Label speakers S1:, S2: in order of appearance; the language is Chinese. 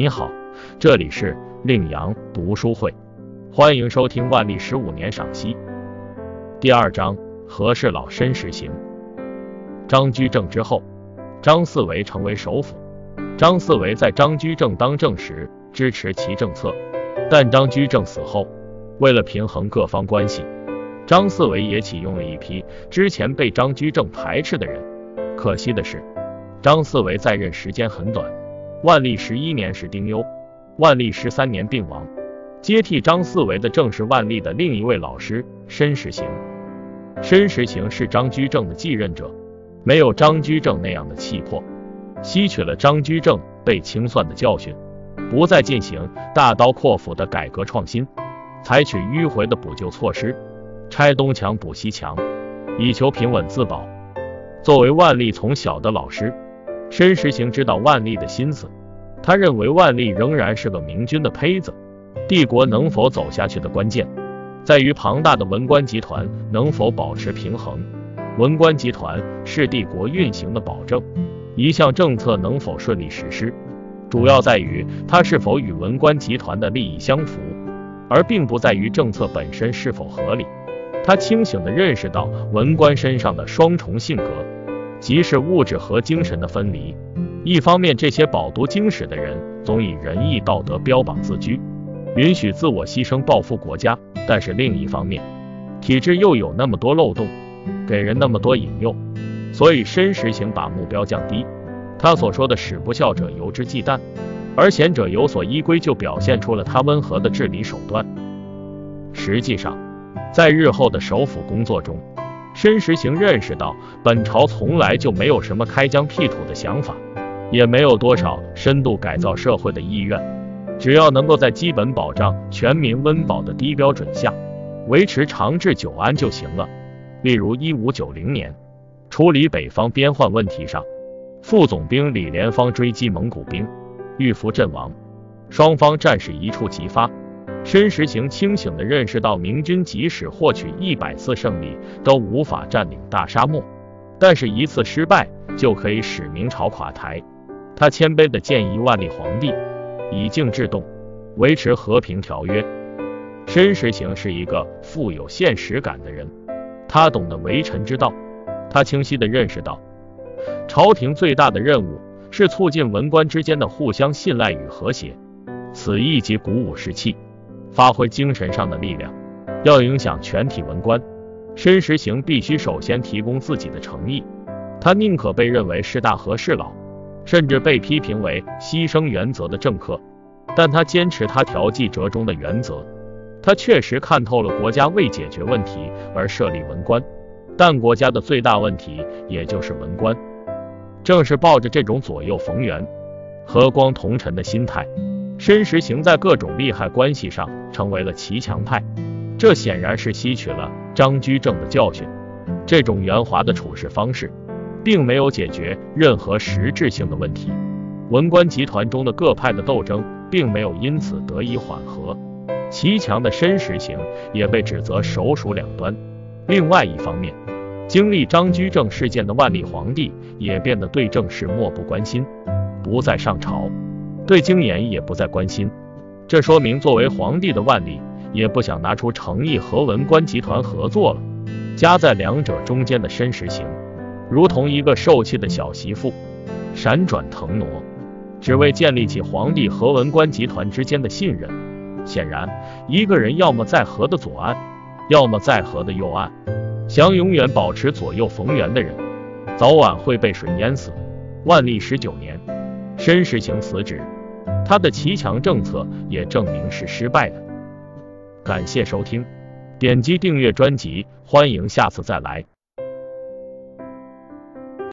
S1: 你好，这里是令阳读书会，欢迎收听万历十五年赏析。第二章，和事佬申时行。张居正之后，张四维成为首辅。张四维在张居正当政时支持其政策，但张居正死后，为了平衡各方关系，张四维也启用了一批之前被张居正排斥的人。可惜的是，张四维在任时间很短。万历十一年是丁忧，万历十三年病亡。接替张四维的正是万历的另一位老师申时行。申时行是张居正的继任者，没有张居正那样的气魄，吸取了张居正被清算的教训，不再进行大刀阔斧的改革创新，采取迂回的补救措施，拆东墙补西墙，以求平稳自保。作为万历从小的老师。申时行知道万历的心思，他认为万历仍然是个明君的胚子，帝国能否走下去的关键，在于庞大的文官集团能否保持平衡。文官集团是帝国运行的保证，一项政策能否顺利实施，主要在于它是否与文官集团的利益相符，而并不在于政策本身是否合理。他清醒地认识到文官身上的双重性格。即是物质和精神的分离。一方面，这些饱读经史的人总以仁义道德标榜自居，允许自我牺牲报复国家；但是另一方面，体制又有那么多漏洞，给人那么多引诱，所以申时行把目标降低。他所说的“使不孝者由之忌惮，而贤者有所依归”，就表现出了他温和的治理手段。实际上，在日后的首辅工作中，申时行认识到，本朝从来就没有什么开疆辟土的想法，也没有多少深度改造社会的意愿。只要能够在基本保障全民温饱的低标准下，维持长治久安就行了。例如，一五九零年处理北方边患问题上，副总兵李莲芳追击蒙古兵，遇伏阵亡，双方战事一触即发。申时行清醒地认识到，明军即使获取一百次胜利，都无法占领大沙漠，但是一次失败就可以使明朝垮台。他谦卑地建议万历皇帝以静制动，维持和平条约。申时行是一个富有现实感的人，他懂得为臣之道，他清晰地认识到，朝廷最大的任务是促进文官之间的互相信赖与和谐，此意即鼓舞士气。发挥精神上的力量，要影响全体文官，申时行必须首先提供自己的诚意。他宁可被认为是大和事佬，甚至被批评为牺牲原则的政客，但他坚持他调剂折中的原则。他确实看透了国家为解决问题而设立文官，但国家的最大问题也就是文官。正是抱着这种左右逢源、和光同尘的心态。申时行在各种利害关系上成为了骑墙派，这显然是吸取了张居正的教训。这种圆滑的处事方式，并没有解决任何实质性的问题。文官集团中的各派的斗争，并没有因此得以缓和。齐强的申时行也被指责手鼠两端。另外一方面，经历张居正事件的万历皇帝也变得对政事漠不关心，不再上朝。对经研也不再关心，这说明作为皇帝的万历也不想拿出诚意和文官集团合作了。夹在两者中间的申时行，如同一个受气的小媳妇，闪转腾挪，只为建立起皇帝和文官集团之间的信任。显然，一个人要么在河的左岸，要么在河的右岸，想永远保持左右逢源的人，早晚会被水淹死。万历十九年，申时行辞职。他的骑墙政策也证明是失败的。感谢收听，点击订阅专辑，欢迎下次再来。